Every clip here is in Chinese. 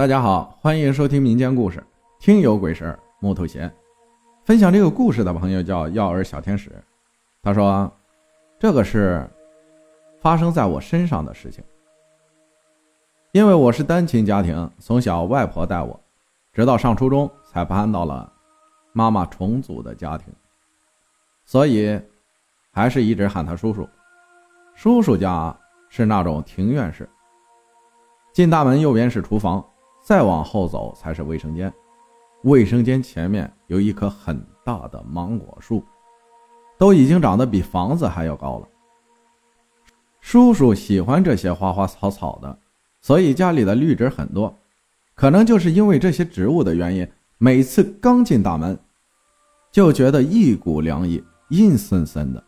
大家好，欢迎收听民间故事，听有鬼事木头鞋。分享这个故事的朋友叫药儿小天使，他说：“这个是发生在我身上的事情。因为我是单亲家庭，从小外婆带我，直到上初中才搬到了妈妈重组的家庭，所以还是一直喊他叔叔。叔叔家是那种庭院式，进大门右边是厨房。”再往后走才是卫生间，卫生间前面有一棵很大的芒果树，都已经长得比房子还要高了。叔叔喜欢这些花花草草的，所以家里的绿植很多。可能就是因为这些植物的原因，每次刚进大门，就觉得一股凉意，阴森森的。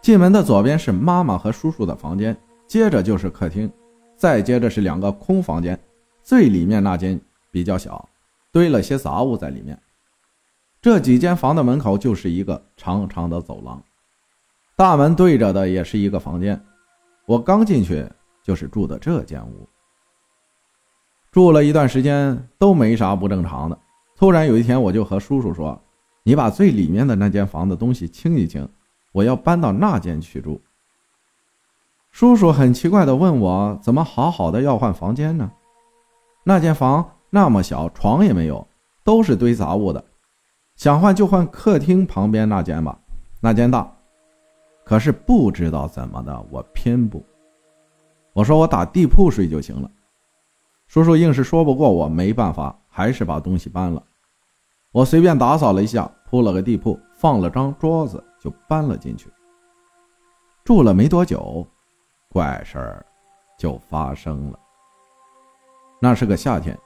进门的左边是妈妈和叔叔的房间，接着就是客厅，再接着是两个空房间。最里面那间比较小，堆了些杂物在里面。这几间房的门口就是一个长长的走廊，大门对着的也是一个房间。我刚进去就是住的这间屋，住了一段时间都没啥不正常的。突然有一天，我就和叔叔说：“你把最里面的那间房的东西清一清，我要搬到那间去住。”叔叔很奇怪的问我：“怎么好好的要换房间呢？”那间房那么小，床也没有，都是堆杂物的。想换就换客厅旁边那间吧，那间大。可是不知道怎么的，我偏不。我说我打地铺睡就行了。叔叔硬是说不过我，没办法，还是把东西搬了。我随便打扫了一下，铺了个地铺，放了张桌子，就搬了进去。住了没多久，怪事儿就发生了。那是个夏天，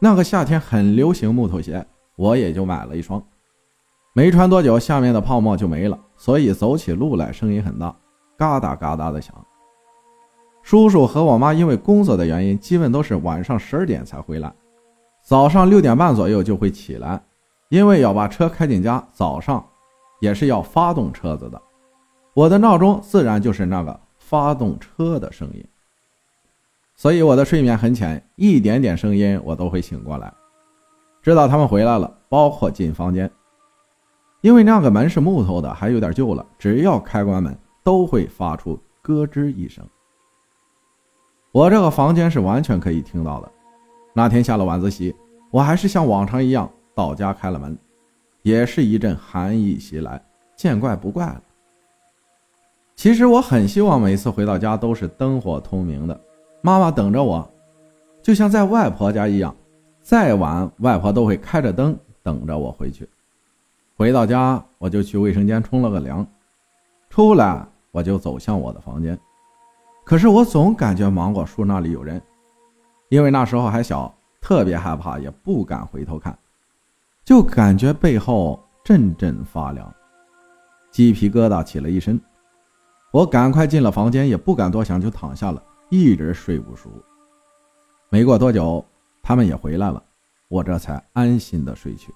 那个夏天很流行木头鞋，我也就买了一双。没穿多久，下面的泡沫就没了，所以走起路来声音很大，嘎哒嘎哒的响。叔叔和我妈因为工作的原因，基本都是晚上十二点才回来，早上六点半左右就会起来，因为要把车开进家。早上也是要发动车子的，我的闹钟自然就是那个发动车的声音。所以我的睡眠很浅，一点点声音我都会醒过来，知道他们回来了，包括进房间，因为那个门是木头的，还有点旧了，只要开关门都会发出咯吱一声。我这个房间是完全可以听到的。那天下了晚自习，我还是像往常一样到家开了门，也是一阵寒意袭来，见怪不怪了。其实我很希望每次回到家都是灯火通明的。妈妈等着我，就像在外婆家一样。再晚，外婆都会开着灯等着我回去。回到家，我就去卫生间冲了个凉，出来我就走向我的房间。可是我总感觉芒果树那里有人，因为那时候还小，特别害怕，也不敢回头看，就感觉背后阵阵发凉，鸡皮疙瘩起了一身。我赶快进了房间，也不敢多想，就躺下了。一直睡不熟，没过多久，他们也回来了，我这才安心的睡去。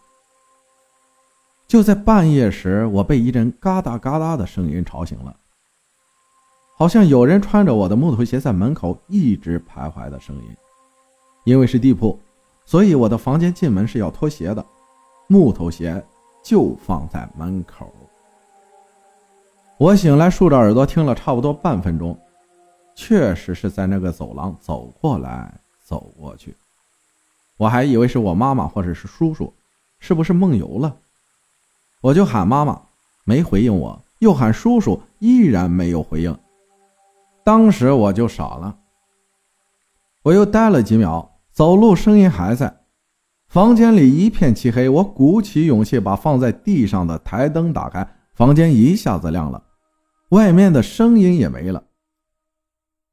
就在半夜时，我被一阵嘎哒嘎哒的声音吵醒了，好像有人穿着我的木头鞋在门口一直徘徊的声音。因为是地铺，所以我的房间进门是要脱鞋的，木头鞋就放在门口。我醒来，竖着耳朵听了差不多半分钟。确实是在那个走廊走过来走过去，我还以为是我妈妈或者是叔叔，是不是梦游了？我就喊妈妈，没回应我；又喊叔叔，依然没有回应。当时我就傻了。我又待了几秒，走路声音还在，房间里一片漆黑。我鼓起勇气把放在地上的台灯打开，房间一下子亮了，外面的声音也没了。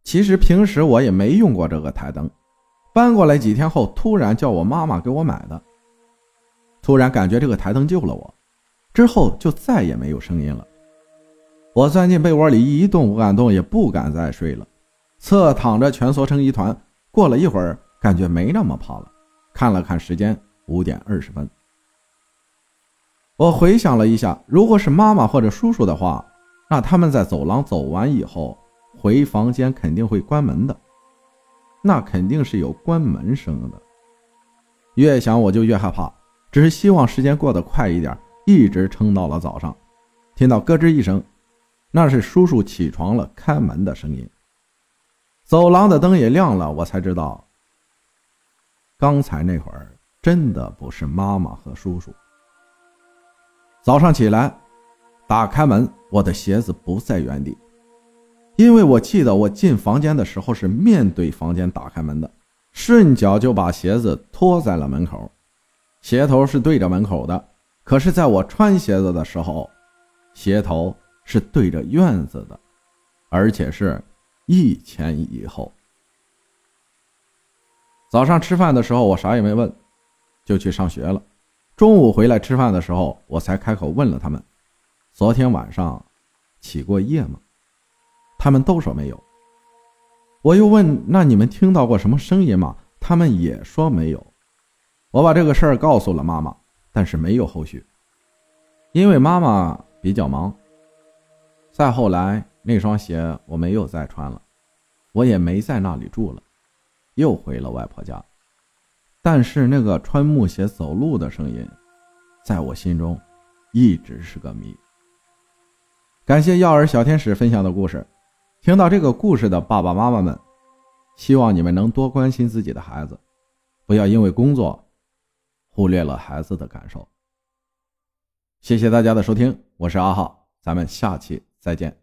其实平时我也没用过这个台灯，搬过来几天后，突然叫我妈妈给我买的。突然感觉这个台灯救了我，之后就再也没有声音了。我钻进被窝里一动不敢动，也不敢再睡了，侧躺着蜷缩成一团。过了一会儿，感觉没那么怕了，看了看时间，五点二十分。我回想了一下，如果是妈妈或者叔叔的话，那他们在走廊走完以后。回房间肯定会关门的，那肯定是有关门声的。越想我就越害怕，只是希望时间过得快一点，一直撑到了早上。听到咯吱一声，那是叔叔起床了，开门的声音。走廊的灯也亮了，我才知道，刚才那会儿真的不是妈妈和叔叔。早上起来，打开门，我的鞋子不在原地，因为我记得我进房间的时候是面对房间打开门的，顺脚就把鞋子拖在了门口，鞋头是对着门口的，可是在我穿鞋子的时候，鞋头是对着院子的，而且是。一前一后。早上吃饭的时候，我啥也没问，就去上学了。中午回来吃饭的时候，我才开口问了他们：“昨天晚上起过夜吗？”他们都说没有。我又问：“那你们听到过什么声音吗？”他们也说没有。我把这个事儿告诉了妈妈，但是没有后续，因为妈妈比较忙。再后来。那双鞋我没有再穿了，我也没在那里住了，又回了外婆家。但是那个穿木鞋走路的声音，在我心中一直是个谜。感谢药儿小天使分享的故事，听到这个故事的爸爸妈妈们，希望你们能多关心自己的孩子，不要因为工作忽略了孩子的感受。谢谢大家的收听，我是阿浩，咱们下期再见。